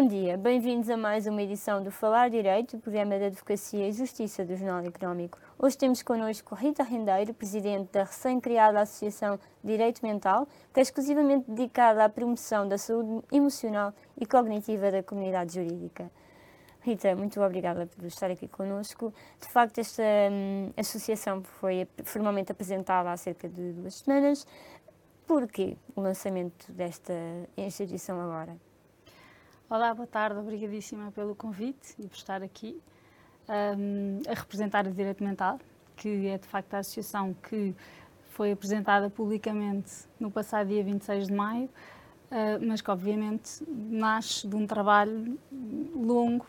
Bom dia, bem-vindos a mais uma edição do Falar Direito, programa de Advocacia e Justiça do Jornal Económico. Hoje temos connosco Rita Rendeiro, presidente da recém-criada Associação Direito Mental, que é exclusivamente dedicada à promoção da saúde emocional e cognitiva da comunidade jurídica. Rita, muito obrigada por estar aqui connosco. De facto, esta hum, associação foi formalmente apresentada há cerca de duas semanas. Porquê o lançamento desta instituição agora? Olá, boa tarde, obrigadíssima pelo convite e por estar aqui um, a representar o Direito Mental, que é de facto a associação que foi apresentada publicamente no passado dia 26 de maio, uh, mas que obviamente nasce de um trabalho longo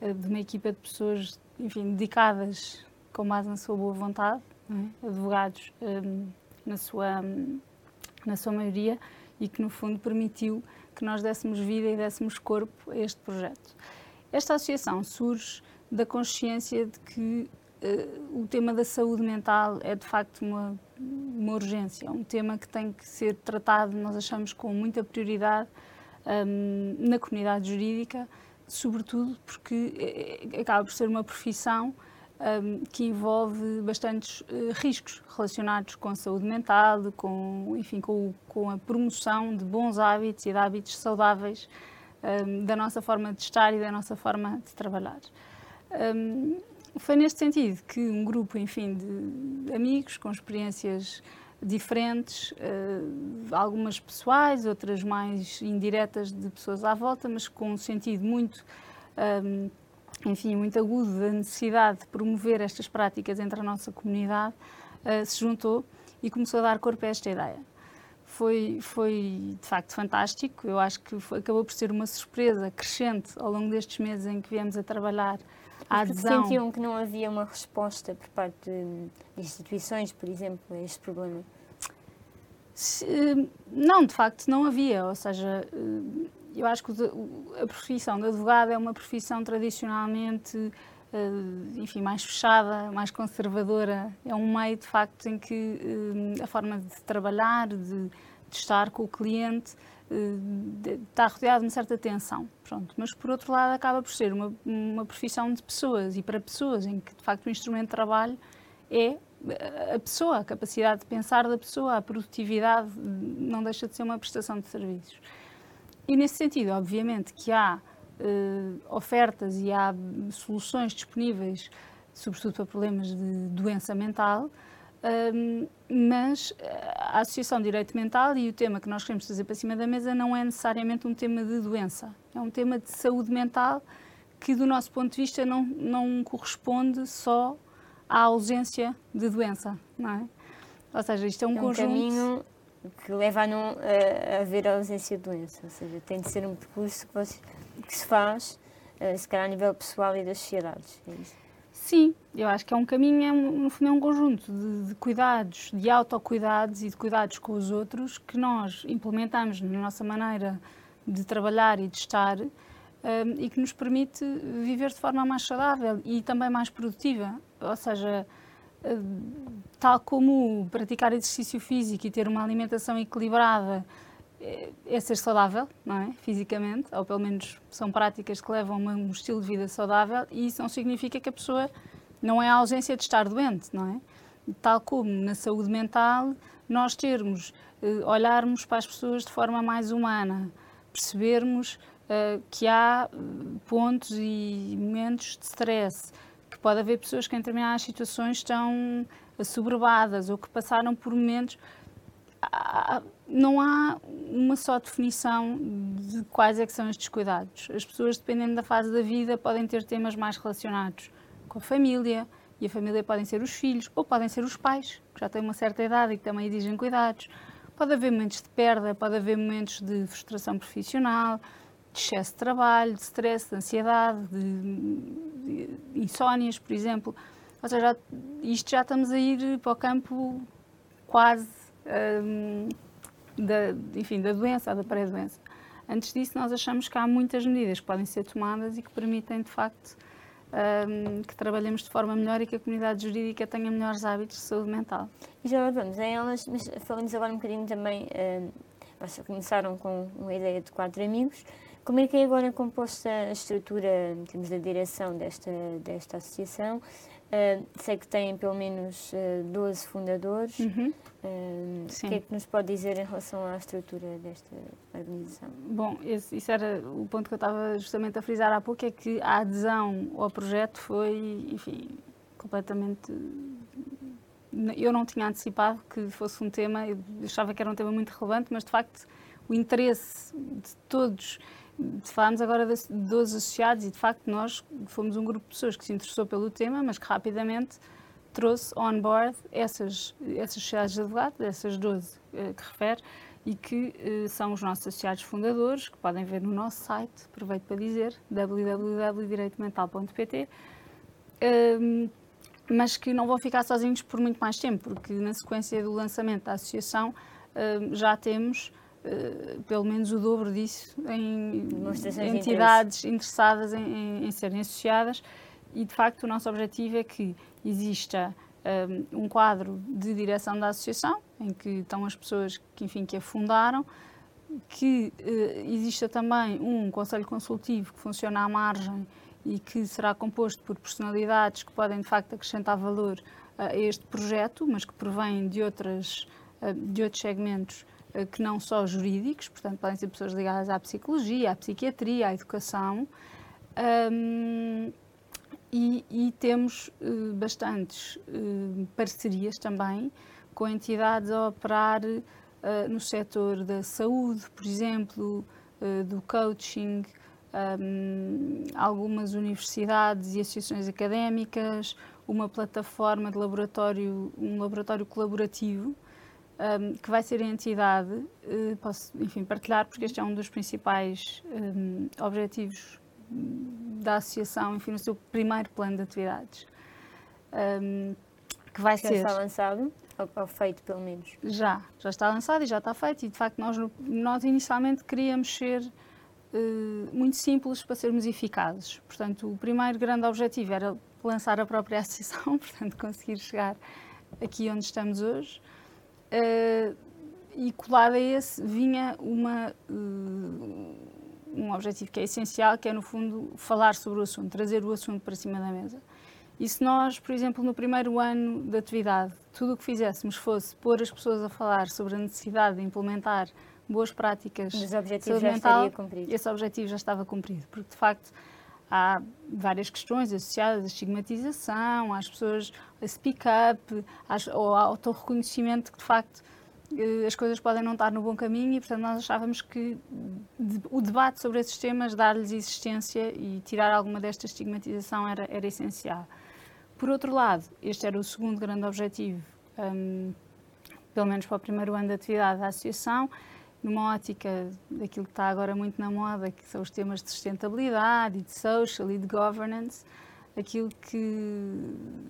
uh, de uma equipa de pessoas, enfim, dedicadas com base na sua boa vontade, é? advogados um, na sua na sua maioria e que no fundo permitiu que nós dessemos vida e dessemos corpo a este projeto. Esta associação surge da consciência de que uh, o tema da saúde mental é de facto uma, uma urgência, é um tema que tem que ser tratado, nós achamos, com muita prioridade um, na comunidade jurídica, sobretudo porque eh, acaba por ser uma profissão um, que envolve bastantes uh, riscos relacionados com a saúde mental, com, enfim, com, com, a promoção de bons hábitos e de hábitos saudáveis um, da nossa forma de estar e da nossa forma de trabalhar. Um, foi neste sentido que um grupo, enfim, de amigos com experiências diferentes, uh, algumas pessoais, outras mais indiretas de pessoas à volta, mas com um sentido muito um, enfim, muito agudo da necessidade de promover estas práticas entre a nossa comunidade, uh, se juntou e começou a dar corpo a esta ideia. Foi, foi de facto fantástico, eu acho que foi, acabou por ser uma surpresa crescente ao longo destes meses em que viemos a trabalhar a adesão. sentiam que não havia uma resposta por parte de instituições, por exemplo, a este problema? Se, não, de facto não havia, ou seja, eh, eu acho que a profissão de advogado é uma profissão tradicionalmente, eh, enfim, mais fechada, mais conservadora. É um meio, de facto, em que eh, a forma de trabalhar, de, de estar com o cliente, eh, está rodeado de uma certa tensão. Pronto. Mas, por outro lado, acaba por ser uma, uma profissão de pessoas e para pessoas, em que, de facto, o instrumento de trabalho é a pessoa, a capacidade de pensar da pessoa, a produtividade não deixa de ser uma prestação de serviços. E nesse sentido, obviamente, que há uh, ofertas e há soluções disponíveis, sobretudo para problemas de doença mental, uh, mas a Associação de Direito Mental e o tema que nós queremos trazer para cima da mesa não é necessariamente um tema de doença, é um tema de saúde mental que, do nosso ponto de vista, não, não corresponde só à ausência de doença, não é? Ou seja, isto é um, é um conjunto... Caminho que leva a não haver ausência de doença. Ou seja, tem de ser um percurso que, você, que se faz, uh, se calhar a nível pessoal e das sociedades. É Sim, eu acho que é um caminho, é um, é um conjunto de, de, cuidados, de autocuidados e de cuidados com os outros que nós implementamos na nossa maneira de trabalhar e de estar um, e que nos permite viver de forma mais saudável e também mais produtiva. Ou seja, tal como praticar exercício físico e ter uma alimentação equilibrada é, é ser saudável, não é? Fisicamente, ou pelo menos são práticas que levam a um estilo de vida saudável e isso não significa que a pessoa não é a ausência de estar doente, não é? Tal como na saúde mental, nós termos, eh, olharmos para as pessoas de forma mais humana, percebermos que há eh, pontos e momentos de stress, que pode haver pessoas que em determinadas situações estão assoberbadas ou que passaram por momentos. Não há uma só definição de quais é que são estes cuidados. As pessoas, dependendo da fase da vida, podem ter temas mais relacionados com a família, e a família podem ser os filhos, ou podem ser os pais, que já têm uma certa idade e que também exigem cuidados. Pode haver momentos de perda, pode haver momentos de frustração profissional, de excesso de trabalho, de stress, de ansiedade, de, de insónias, por exemplo. Ou seja, isto já estamos a ir para o campo quase um, da, enfim, da doença, da pré-doença. Antes disso, nós achamos que há muitas medidas que podem ser tomadas e que permitem, de facto, um, que trabalhemos de forma melhor e que a comunidade jurídica tenha melhores hábitos de saúde mental. E já vamos em elas, mas falamos agora um bocadinho também. Um, vocês começaram com uma ideia de quatro amigos Como é que é agora composta a estrutura, em termos da direção desta, desta associação? Uh, sei que tem pelo menos uh, 12 fundadores. Uhum. Uh, o que é que nos pode dizer em relação à estrutura desta organização? Bom, esse, isso era o ponto que eu estava justamente a frisar há pouco, é que a adesão ao projeto foi, enfim, completamente... Eu não tinha antecipado que fosse um tema, eu achava que era um tema muito relevante, mas de facto o interesse de todos falámos agora de 12 associados e de facto nós fomos um grupo de pessoas que se interessou pelo tema, mas que rapidamente trouxe on board essas, essas sociedades de advogados, essas 12 eh, que refere, e que eh, são os nossos associados fundadores, que podem ver no nosso site, aproveito para dizer, www.direitomental.pt, ehm, mas que não vão ficar sozinhos por muito mais tempo, porque na sequência do lançamento da associação ehm, já temos eh, pelo menos o dobro disso em entidades interessadas em, em, em, serem associadas. E de facto o nosso objetivo é que exista um, eh, um, quadro de direção da associação em que estão as pessoas que enfim que a fundaram que uh, exista também um conselho consultivo que funciona à margem e que será composto por personalidades que podem de facto acrescentar valor a este projeto mas que provém de outras de outros segmentos que não só jurídicos, portanto, podem ser pessoas ligadas à psicologia, à psiquiatria, à educação. Um, e, e, temos uh, bastantes uh, parcerias também com entidades a operar uh, no setor da saúde, por exemplo, do coaching, um, algumas universidades e associações académicas, uma plataforma de laboratório, um laboratório colaborativo um, que vai ser a entidade, uh, posso, enfim, partilhar, porque este é um dos principais um, objetivos da associação, enfim, no seu primeiro plano de atividades. Um, que vai já ser... está lançado? Ou, ou, feito, pelo menos? Já, já está lançado e já está feito. E, de facto, nós, nós inicialmente queríamos ser uh, muito simples para sermos eficazes. Portanto, o primeiro grande objetivo era lançar a própria associação, portanto, conseguir chegar aqui onde estamos hoje. Uh, e colado a esse vinha uma, uh, um objetivo que é essencial, que é, no fundo, falar sobre o assunto, trazer o assunto para cima da mesa. E se nós, por exemplo, no primeiro ano de atividade, tudo o que fizéssemos fosse pôr as pessoas a falar sobre a necessidade de implementar boas práticas já estaria cumprido. esse objetivo já estava cumprido, porque de facto há várias questões associadas à estigmatização, às pessoas a speak up, ao autorreconhecimento que de facto eh, as coisas podem não estar no bom caminho e, portanto, nós achávamos que o debate sobre esses temas, dar-lhes existência e tirar alguma desta estigmatização era, era essencial. Por outro lado, este era o segundo grande objetivo, um, pelo menos para o primeiro ano de atividade da associação, numa ótica daquilo que está agora muito na moda, que são os temas de sustentabilidade e de social e de governance, aquilo que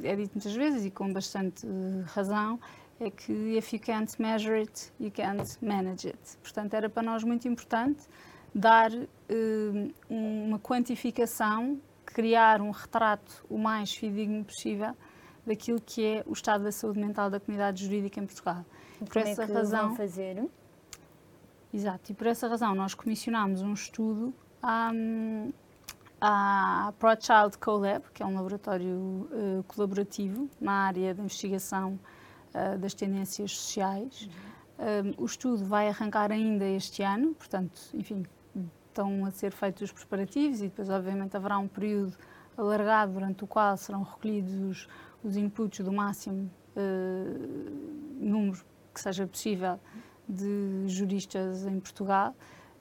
é dito muitas vezes e com bastante razão, é que if you can't measure it, you can't manage it. Portanto, era para nós muito importante dar uh, uma quantificação, criar um retrato o mais fidedigno possível daquilo que é o estado da saúde mental da comunidade jurídica em Portugal. Por essa é razão, fazer? Exato, e por essa razão nós comissionámos um estudo à, à ProChild CoLab, que é um laboratório uh, colaborativo na área da investigação uh, das tendências sociais. Uhum. Um, o estudo vai arrancar ainda este ano, portanto, enfim, estão a ser feitos os preparativos e depois, obviamente, haverá um período alargado durante o qual serão recolhidos os, os inputs do máximo uh, número que seja possível de juristas em Portugal,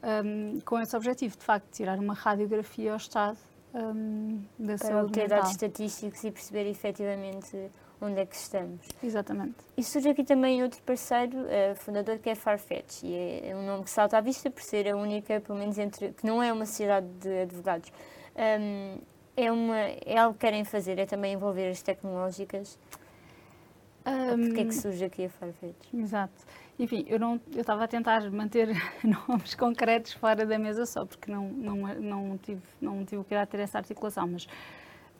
um, com esse objetivo, de facto, tirar uma radiografia ao Estado um, da Para saúde obter dados estatísticos e perceber efetivamente onde é que estamos. Exatamente. E surge aqui também outro parceiro, uh, fundador, que é Farfetch, e é, um nome que salta à vista por ser a única, pelo menos entre, que não é uma sociedade de advogados. Um, é, uma, é algo que querem fazer, é também envolver as tecnológicas. Um, Porquê é que surge aqui a Farfetch? Exato. Enfim, eu não eu estava a tentar manter nomes concretos fora da mesa só porque não não não tive não tive cuidado de ter essa articulação, mas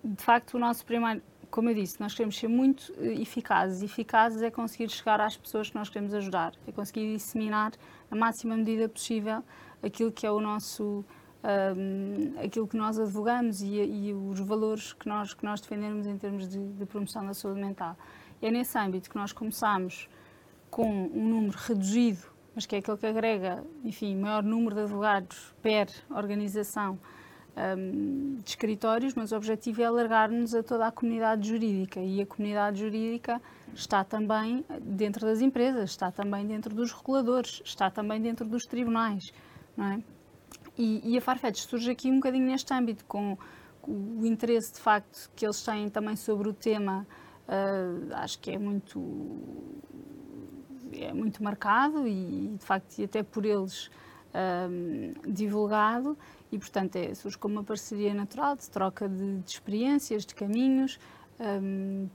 de facto o nosso primeiro, como eu disse, nós queremos ser muito uh, eficazes. Eficazes é conseguir chegar às pessoas que nós queremos ajudar, é conseguir disseminar na máxima medida possível aquilo que é o nosso um, aquilo que nós advogamos e, e, os valores que nós, que nós defendemos em termos de, de promoção da saúde mental. É nesse âmbito que nós começamos com um número reduzido, mas que é aquele que agrega, enfim, maior número de advogados per organização um, de escritórios, mas o objetivo é alargar-nos a toda a comunidade jurídica e a comunidade jurídica está também dentro das empresas, está também dentro dos reguladores, está também dentro dos tribunais, não é? E, e a Farfetch surge aqui um bocadinho neste âmbito, com o interesse de facto que eles têm também sobre o tema, uh, acho que é muito é muito marcado e de facto e até por eles um, divulgado e portanto é, surge como uma parceria natural de troca de, de experiências, de caminhos. Um,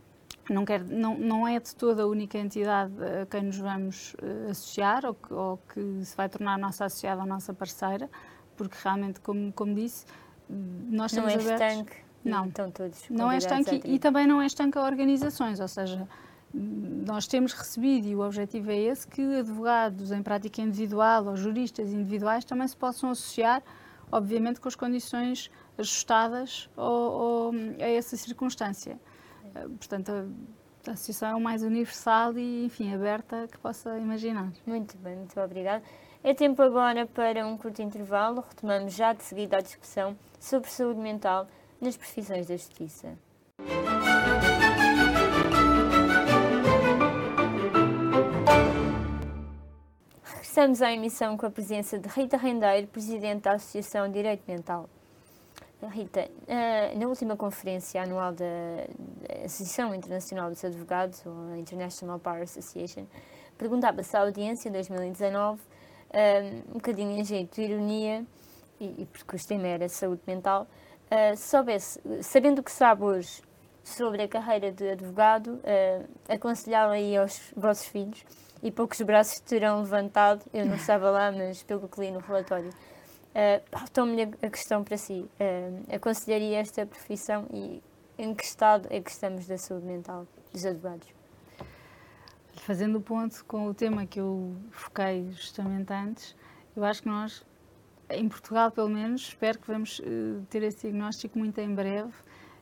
não, quer, não, não é de toda a única entidade a quem nos vamos uh, associar ou que, ou que, se vai tornar nossa associada ou nossa parceira, porque realmente, como, como disse, nós não estamos é abertos. Estanque. Não, estão todos não é estanque e, e também não é estanque a organizações, ou seja, nós temos recebido, e o objetivo é esse, que advogados em prática individual ou juristas individuais também se possam associar, obviamente com as condições ajustadas ou, a essa circunstância. Eh, portanto, a, a associação é mais universal e, enfim, aberta que possa imaginar. Muito bem, muito obrigada. É tempo agora para um curto intervalo. Retomamos já de seguida a discussão sobre saúde mental nas profissões da justiça. Regressamos à emissão com a presença de Rita Rendeiro, Presidente da Associação Direito Mental. Rita, eh, na última conferência anual da Associação Internacional dos Advogados, ou International Bar Association, perguntava-se à audiência em 2019, eh, um bocadinho em jeito de ironia, e, porque o tema era saúde mental, eh, soubesse, sabendo o que sabe hoje sobre a carreira de advogado, aconselhava aí aos vossos filhos e poucos braços terão levantado. Eu não estava lá, mas pelo que li no relatório. Uh, me a questão para si. Uh, aconselharia esta profissão e em que estado é que estamos da saúde mental dos advogados? Fazendo o ponto com o tema que eu foquei justamente antes, eu acho que nós, em Portugal pelo menos, espero que vamos uh, ter esse diagnóstico muito em breve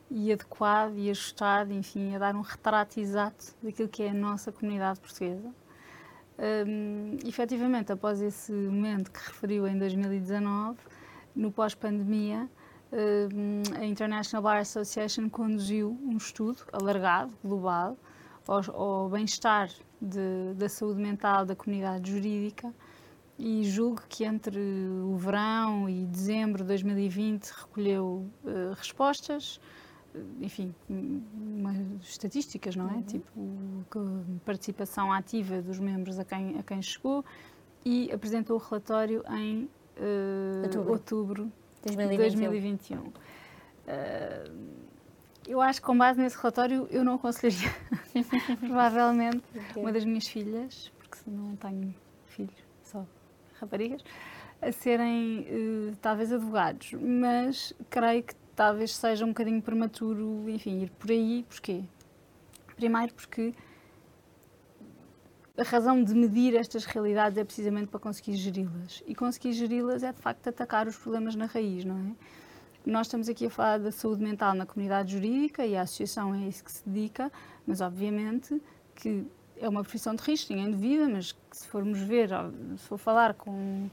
e adequado e ajustado, enfim, a dar um retrato exato daquilo que é a nossa comunidade portuguesa um, efetivamente, após esse momento que referiu em 2019, no pós-pandemia, um, a International Bar Association conduziu um estudo alargado, global, ao, ao bem-estar da saúde mental da comunidade jurídica e julgo que entre o verão e dezembro de 2020 recolheu uh, respostas enfim, umas estatísticas, não é? Uhum. Tipo, participação ativa dos membros a quem, a quem chegou e apresentou o relatório em uh, outubro. outubro, de 2021. Uh, eu acho que com base nesse relatório eu não aconselharia provavelmente okay. uma das minhas filhas, porque não tenho filhos, só raparigas, a serem uh, talvez advogados, mas creio que talvez seja um bocadinho prematuro, enfim, ir por aí. Porquê? Primeiro porque a razão de medir estas realidades é precisamente para conseguir geri-las. E conseguir geri-las é, de facto, atacar os problemas na raiz, não é? Nós estamos aqui a falar da saúde mental na comunidade jurídica e a associação é isso que se dedica, mas, obviamente, que é uma profissão de risco, ninguém duvida, mas se formos ver, se for falar com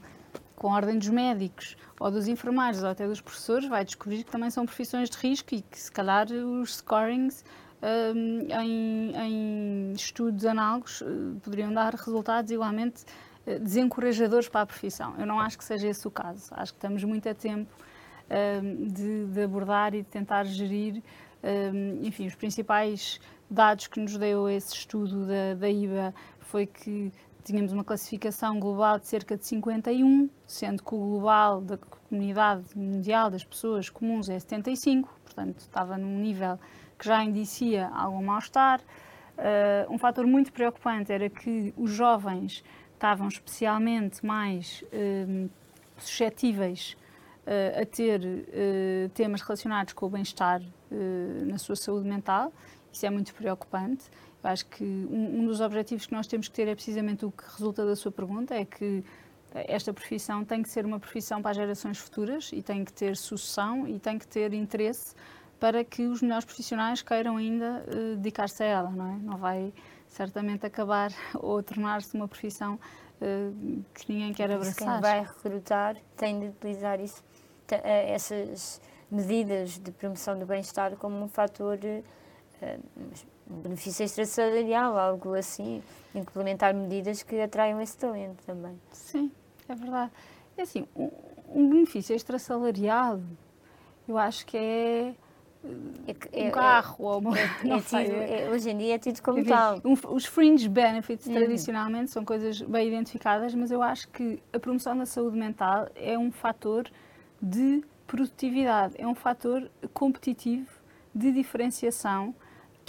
com a ordem dos médicos ou dos enfermeiros ou até dos professores, vai descobrir que também são profissões de risco e que se calhar os scorings um, em, em, estudos análogos uh, poderiam dar resultados igualmente uh, desencorajadores para a profissão. Eu não acho que seja esse o caso. Acho que estamos muito a tempo um, de, de, abordar e de tentar gerir, um, enfim, os principais dados que nos deu esse estudo da, da IBA foi que tínhamos uma classificação global de cerca de 51, sendo que o global da comunidade mundial das pessoas comuns é 75, portanto estava num nível que já indicia algum mal-estar. Uh, um fator muito preocupante era que os jovens estavam especialmente mais uh, suscetíveis uh, a ter temas relacionados com o bem-estar na sua saúde mental. Isso é muito preocupante. Acho que um, um, dos objetivos que nós temos que ter é precisamente o que resulta da sua pergunta, é que esta profissão tem que ser uma profissão para as gerações futuras e tem que ter sucessão e tem que ter interesse para que os melhores profissionais queiram ainda uh, dedicar-se a ela, não é? Não vai certamente acabar ou tornar-se uma profissão uh, que ninguém quer abraçar. Quem vai recrutar tem de utilizar isso, eh, essas medidas de promoção do bem-estar como um fator uh, benefício extrasalarial, algo assim, implementar medidas que atraiam esse talento também. Sim, é verdade. É assim, um, benefício extrasalarial, eu acho que é é, um é, carro é, ou uma, é, é tido, hoje em dia é tido como tal. Um, os fringe benefits uhum. tradicionalmente são coisas bem identificadas, mas eu acho que a promoção da saúde mental é um fator de produtividade, é um fator competitivo de diferenciação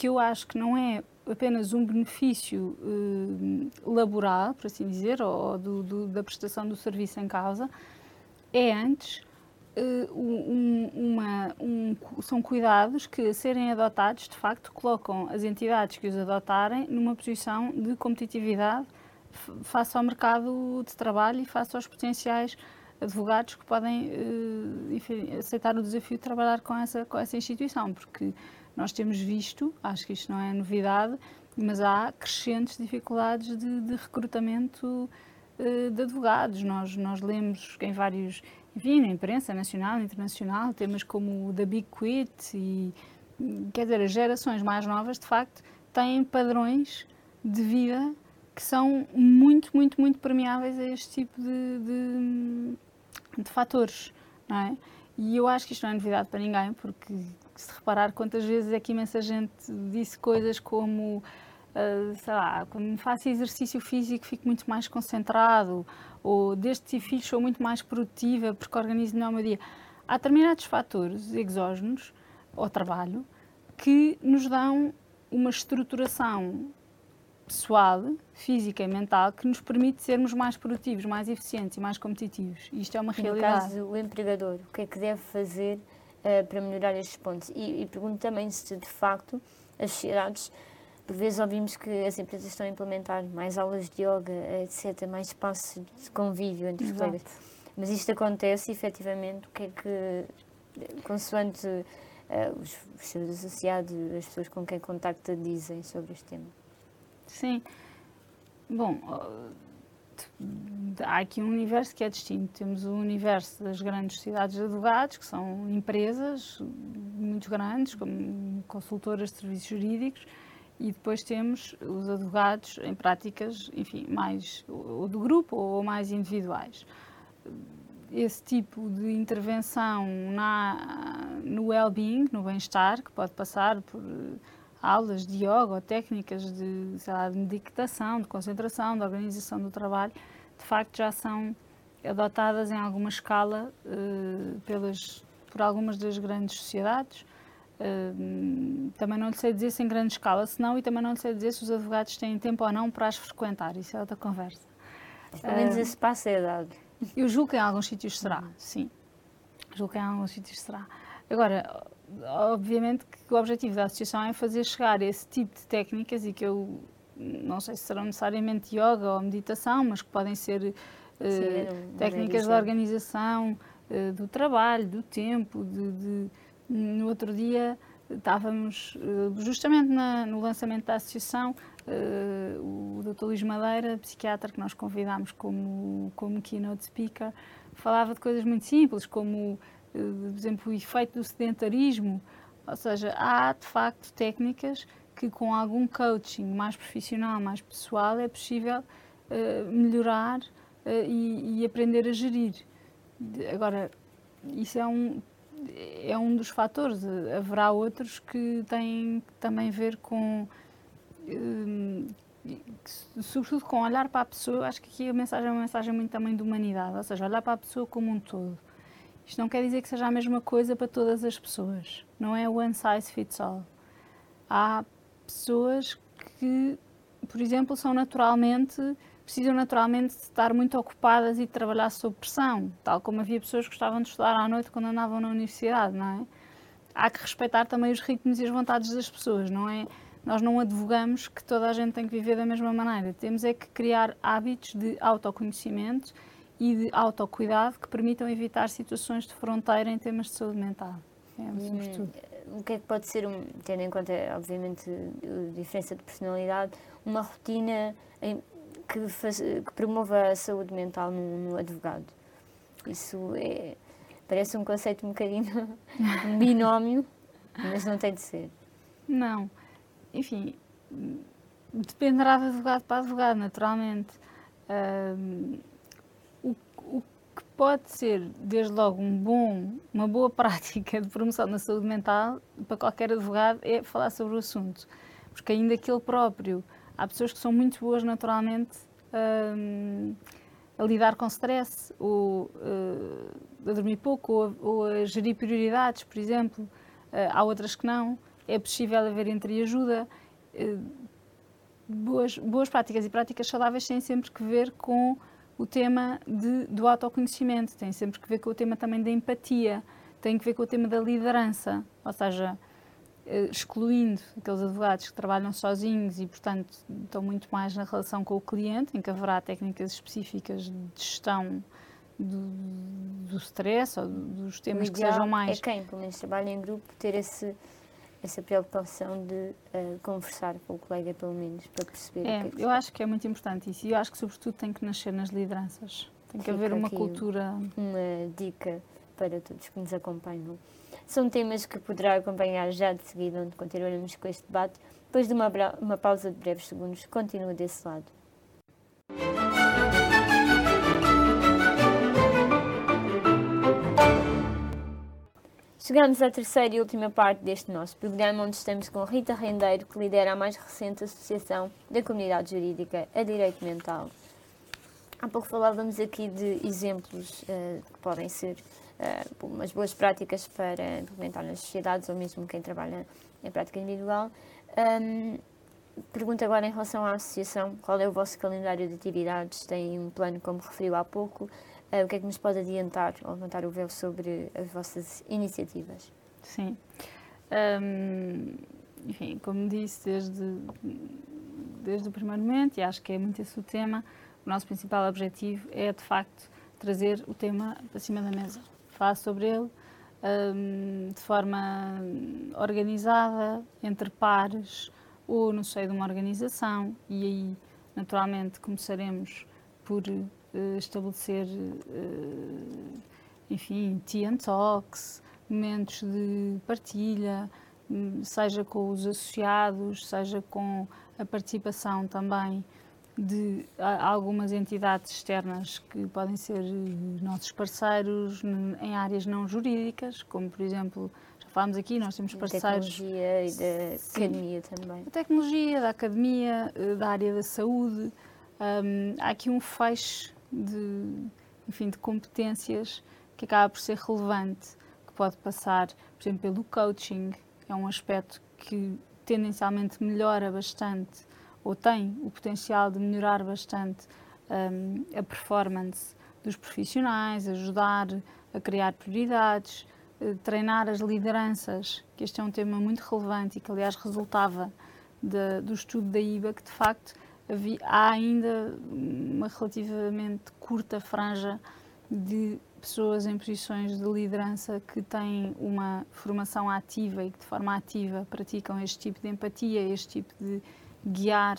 que eu acho que não é apenas um benefício uh, laboral, por assim dizer, ou do, do, da prestação do serviço em causa, é antes uh, um, uma, um, são cuidados que, a serem adotados, de facto, colocam as entidades que os adotarem numa posição de competitividade face ao mercado de trabalho e face aos potenciais advogados que podem uh, enfim, aceitar o desafio de trabalhar com essa, com essa instituição, porque nós temos visto, acho que isto não é novidade, mas há crescentes dificuldades de, de recrutamento uh, de advogados. Nós, nós lemos em vários, enfim, na imprensa nacional internacional, temas como o da Big Quit e, quer dizer, as gerações mais novas, de facto, têm padrões de vida que são muito, muito, muito permeáveis a este tipo de, de, de fatores, não é? E eu acho que isto não é novidade para ninguém, porque se reparar quantas vezes é que imensa gente disse coisas como, uh, sei lá, quando faço exercício físico fico muito mais concentrado, ou desde que tive filhos sou muito mais produtiva porque organizo melhor o meu dia. Há determinados fatores exógenos ao trabalho que nos dão uma estruturação pessoal, física e mental que nos permite sermos mais produtivos, mais eficientes e mais competitivos. Isto é uma realidade. No caso, o empregador, o que é que deve fazer uh, para melhorar estes pontos? E, e pergunto também se, de facto, as sociedades, por vezes ouvimos que as empresas estão a implementar mais aulas de yoga, etc., mais espaços de convívio entre os Exato. colegas. Mas isto acontece, efetivamente, o que é que, consoante uh, os, os seus associados, as pessoas com quem contacta, dizem sobre este tema? Sim. Bom, há aqui um universo que é distinto. Temos o universo das grandes cidades de advogados, que são empresas muito grandes, como consultoras de serviços jurídicos, e depois temos os advogados em práticas, enfim, mais ou do grupo ou mais individuais. Esse tipo de intervenção na, no well-being, no bem-estar, que pode passar por aulas de yoga ou técnicas de, sei lá, de meditação, de concentração, de organização do trabalho, de facto já são adotadas em alguma escala uh, pelas, por algumas das grandes sociedades. Uh, também não lhe sei dizer se em grande escala, se não, e também não lhe sei dizer se os advogados têm tempo ou não para as frequentar. Isso é outra conversa. Pelo menos uh, esse passo é dado. Eu julgo que em alguns sítios será, uhum. sim. Julgo que em alguns sítios será. Agora, obviamente que o objetivo da associação é fazer chegar esse tipo de técnicas e que eu não sei se serão necessariamente yoga ou meditação, mas que podem ser uh, Sim, técnicas de organização uh, do trabalho, do tempo, de, de, no outro dia estávamos uh, justamente na, no lançamento da associação o Dr. Luís Madeira, psiquiatra que nós convidámos como, como keynote speaker, falava de coisas muito simples como por exemplo, o efeito do sedentarismo, ou seja, há de facto técnicas que com algum coaching mais profissional, mais pessoal, é possível uh, melhorar uh, e, e, aprender a gerir. Agora, isso é um, é um dos fatores. Haverá outros que têm também a ver com. Sobretudo com olhar para a pessoa, acho que aqui a mensagem é uma mensagem muito também de humanidade, ou seja, olhar para a pessoa como um todo. Isto não quer dizer que seja a mesma coisa para todas as pessoas. Não é one size fits all. Há pessoas que, por exemplo, são naturalmente precisam naturalmente de estar muito ocupadas e de trabalhar sob pressão, tal como havia pessoas que gostavam de estudar à noite quando andavam na universidade, não é? Há que respeitar também os ritmos e as vontades das pessoas, não é? Nós não advogamos que toda a gente tem que viver da mesma maneira. Temos é que criar hábitos de autoconhecimento e de autocuidado que permitam evitar situações de fronteira em temas de saúde mental. É. Hum, o que é que pode ser, um, tendo em conta, obviamente, a diferença de personalidade, uma rotina em, que, faz, que, promova a saúde mental no, no advogado? Isso é, parece um conceito um bocadinho um binómio, mas não tem de ser. Não. Enfim, dependerá de advogado para advogado, naturalmente. Um, que pode ser, desde logo, um bom, uma boa prática de promoção da saúde mental para qualquer advogado é falar sobre o assunto. Porque ainda que ele próprio, há pessoas que são muito boas naturalmente um, a lidar com stress, ou uh, a dormir pouco, ou a, ou a, gerir prioridades, por exemplo. Uh, há outras que não. É possível haver entre ajuda. Uh, boas, boas práticas e práticas saudáveis têm sempre que ver com o tema de, do autoconhecimento, têm sempre que ver com o tema também da empatia, tem que ver com o tema da liderança, ou seja, eh, excluindo aqueles advogados que trabalham sozinhos e, portanto, estão muito mais na relação com o cliente, em que haverá técnicas específicas de gestão do, do stress ou dos temas que sejam mais. É quem, pelo menos, trabalha em grupo, ter esse essa preocupação de uh, conversar com o colega, pelo menos, para perceber é, o que é que Eu acho que é muito importante isso e eu acho que, sobretudo, tem que nascer nas lideranças. Tem que Fica haver uma cultura. Uma dica para todos que nos acompanham. São temas que poderá acompanhar já de seguida, onde continuaremos com este debate. Depois de uma, uma pausa de breves segundos, continua desse lado. Chegamos à terceira e última parte deste nosso programa, onde estamos com Rita Rendeiro, que lidera a mais recente associação da comunidade jurídica a Direito Mental. Há pouco falávamos aqui de exemplos uh, que podem ser uh, umas boas práticas para implementar nas sociedades ou mesmo quem trabalha em prática individual. Um, pergunto agora em relação à associação, qual é o vosso calendário de atividades? Tem um plano, como referiu há pouco? Uh, o que é que nos pode adiantar ou levantar o véu sobre as vossas iniciativas? Sim. Um, enfim, como disse desde, desde o primeiro momento, e acho que é muito esse o tema, o nosso principal objetivo é, de facto, trazer o tema para cima da mesa. Falar sobre ele um, de forma organizada, entre pares ou no seio de uma organização, e aí, naturalmente, começaremos por estabelecer, uh, enfim, tea and talks, momentos de partilha, hum, seja com os associados, seja com a participação também de algumas entidades externas que podem ser eh, nossos parceiros em áreas não jurídicas, como por exemplo, já falámos aqui, nós temos parceiros. Da tecnologia e da academia também. Da tecnologia, da academia, da área da saúde. Um, há aqui um feixe de, enfim, de competências que acaba por ser relevante, que pode passar, por exemplo, pelo coaching, é um aspecto que tendencialmente melhora bastante ou tem o potencial de melhorar bastante um, a performance dos profissionais, ajudar a criar prioridades, uh, treinar as lideranças, que este é um tema muito relevante e que, aliás, resultava de, do estudo da IBA, que de facto havia, há ainda uma relativamente curta franja de pessoas em posições de liderança que têm uma formação ativa e que de forma ativa praticam este tipo de empatia, este tipo de guiar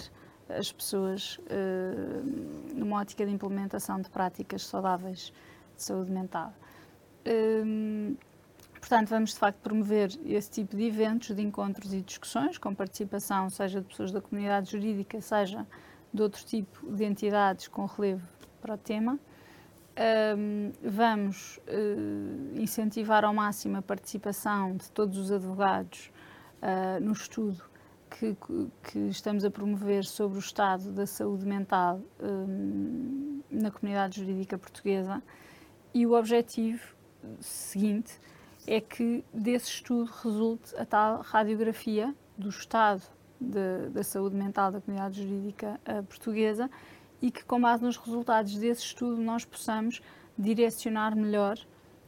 as pessoas uh, numa ótica de implementação de práticas saudáveis de saúde mental. Um, portanto, vamos de facto promover esse tipo de eventos, de encontros e discussões, com participação, seja de pessoas da comunidade jurídica, seja de outro tipo de entidades com relevo para o tema. Um, vamos uh, incentivar ao máximo a participação de todos os advogados uh, no estudo que, que, estamos a promover sobre o estado da saúde mental um, na comunidade jurídica portuguesa e o objetivo seguinte é que desse estudo resulte a tal radiografia do estado de, da saúde mental da comunidade jurídica uh, portuguesa e que, com base nos resultados desse estudo, nós possamos direcionar melhor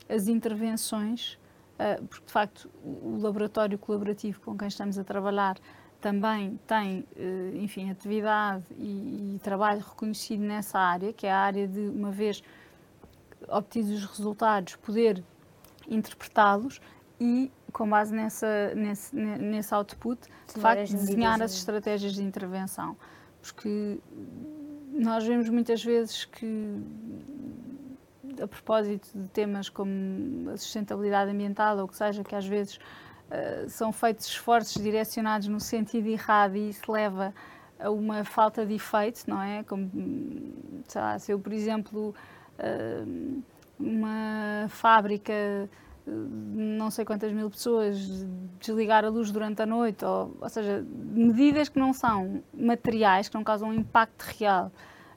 as intervenções, uh, porque de facto o laboratório colaborativo com quem estamos a trabalhar também tem, uh, enfim, atividade e, e, trabalho reconhecido nessa área, que é a área de, uma vez obtidos os resultados, poder interpretá-los e, com base nessa, nesse, nesse output, de facto, desenhar as estratégias de intervenção. Porque nós vemos muitas vezes que, a propósito de temas como a sustentabilidade ambiental ou o que seja, que às vezes uh, são feitos esforços direcionados no sentido errado e isso leva a uma falta de efeito, não é? Como, lá, se eu, por exemplo, uh, uma fábrica não sei quantas mil pessoas desligar a luz durante a noite, ou, ou seja, medidas que não são materiais, que não causam impacto real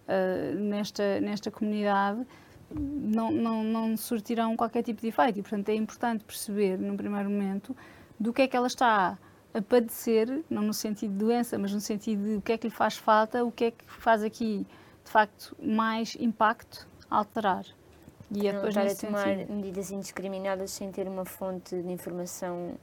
uh, nesta, nesta comunidade, não, não, não surtirão qualquer tipo de efeito. E, portanto, é importante perceber, no primeiro momento, do que é que ela está a padecer, não no sentido de doença, mas no sentido de o que é que lhe faz falta, o que é que faz aqui, de facto, mais impacto alterar. E é não estar a tomar sentido. medidas indiscriminadas sem ter uma fonte de informação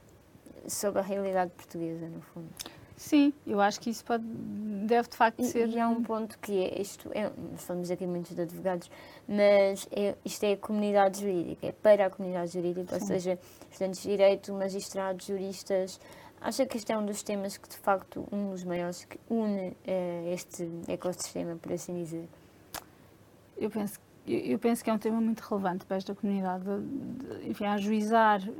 sobre a realidade portuguesa, no fundo. Sim, eu acho que isso pode, deve de facto e, ser. E há um ponto que é isto, é, nós falamos aqui muitos de advogados, mas é, isto é a comunidade jurídica, é para a comunidade jurídica, Sim. ou seja, estudantes de direito, magistrados, juristas. Acha que este é um dos temas que de facto um dos maiores que une eh, este ecossistema, por assim dizer? Eu penso eu penso que é um tema muito relevante para esta comunidade. Enfim, a ajuizar eh,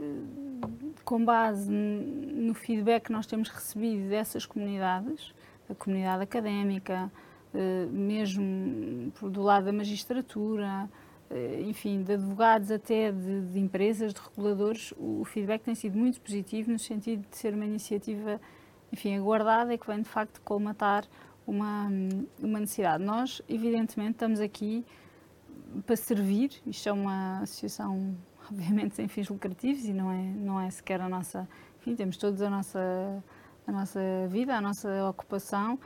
com base no feedback que nós temos recebido dessas comunidades, da comunidade académica, eh, mesmo do lado da magistratura, eh, enfim, de advogados até de, de empresas, de reguladores, o feedback tem sido muito positivo no sentido de ser uma iniciativa, enfim, aguardada e que vem de facto colmatar uma, uma necessidade. Nós, evidentemente, estamos aqui para servir. Isto é uma associação, obviamente, sem fins lucrativos e não é, não é sequer a nossa. Enfim, temos todos a nossa, a nossa vida, a nossa ocupação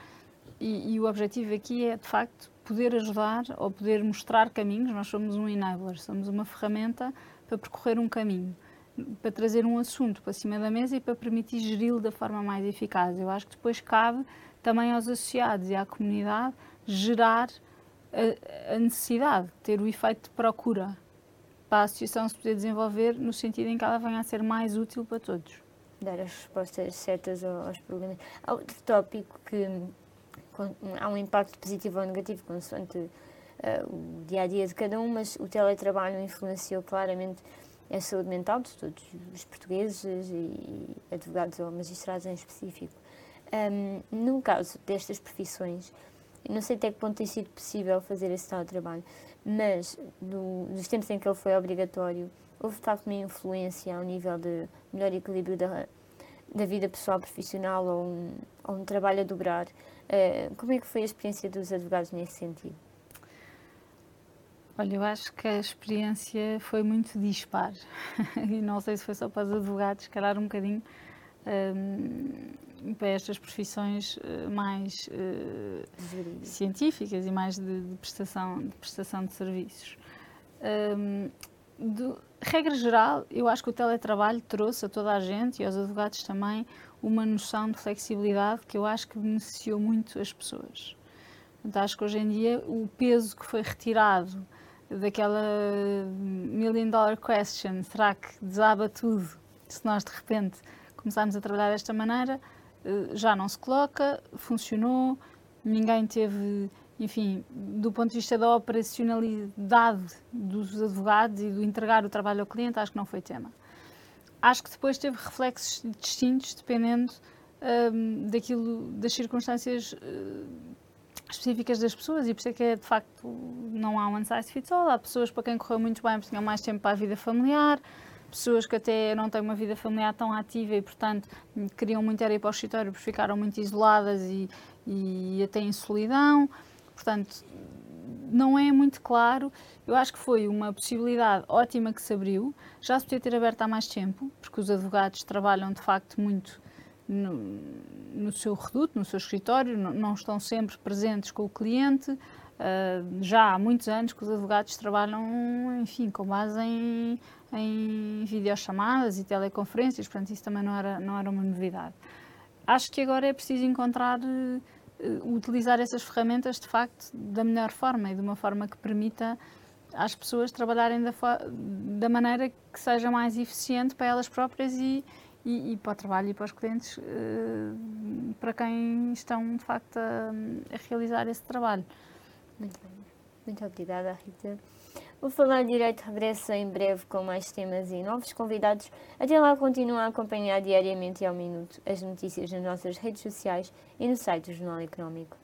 e, e o objetivo aqui é, de facto, poder ajudar ou poder mostrar caminhos. Nós somos um enabler, somos uma ferramenta para percorrer um caminho, para trazer um assunto para cima da mesa e para permitir geri-lo da forma mais eficaz. Eu acho que depois cabe também aos associados e à comunidade gerar a, a necessidade de ter o efeito de procura para a associação se poder desenvolver no sentido em que ela venha a ser mais útil para todos. Dar as respostas certas aos problemas. Há outro tópico que há um impacto positivo ou negativo consoante uh, o dia a dia de cada um, mas o teletrabalho influenciou claramente a saúde mental de todos os portugueses e advogados ou magistrados em específico. Um, no caso destas profissões, não sei até que ponto tem sido possível fazer esse tal trabalho, mas no, nos tempos em que ele foi obrigatório, houve de facto uma influência ao nível de melhor equilíbrio da, da vida pessoal profissional ou um, ou um trabalho a dobrar. Uh, como é que foi a experiência dos advogados nesse sentido? Olha, eu acho que a experiência foi muito dispar. e não sei se foi só para os advogados, se calhar um bocadinho. Um, para estas profissões eh, mais uh, científicas e mais de, de, prestação, de prestação de serviços. Um, regra geral, eu acho que o teletrabalho trouxe a toda a gente e aos advogados também uma noção de flexibilidade que eu acho que beneficiou muito as pessoas. Então, acho que hoje em dia o peso que foi retirado daquela million dollar question, será que desaba tudo se nós de repente começarmos a trabalhar desta maneira? Eh, já não se coloca, funcionou, ninguém teve, enfim, do ponto de vista da operacionalidade dos advogados e do entregar o trabalho ao cliente, acho que não foi tema. Acho que depois teve reflexos distintos dependendo um, ehm, daquilo, das circunstâncias uh, específicas das pessoas e por isso é que é, de facto não há one size fits all. Há pessoas para quem correu muito bem porque tinham mais tempo para a vida familiar, pessoas que até não têm uma vida familiar tão ativa e, portanto, queriam muito ir para o escritório porque ficaram muito isoladas e, e até em solidão. Portanto, não é muito claro. Eu acho que foi uma possibilidade ótima que se abriu. Já se podia ter aberto há mais tempo, porque os advogados trabalham de facto muito no, no seu reduto, no seu escritório, não, não estão sempre presentes com o cliente. Uh, já há muitos anos que os advogados trabalham, enfim, com base em em videochamadas e teleconferências, portanto isso também não era, não era uma novidade. Acho que agora é preciso encontrar, uh, utilizar essas ferramentas de facto da melhor forma e de uma forma que permita às pessoas trabalharem da, da maneira que seja mais eficiente para elas próprias e, e, e para o trabalho e para os clientes, uh, para quem estão de facto a, a, realizar esse trabalho. Muito obrigada, Rita. O Falar Direito regressa em breve com mais temas e novos convidados. Até lá, continua a acompanhar diariamente e ao minuto as notícias nas nossas redes sociais e no site do Jornal Económico.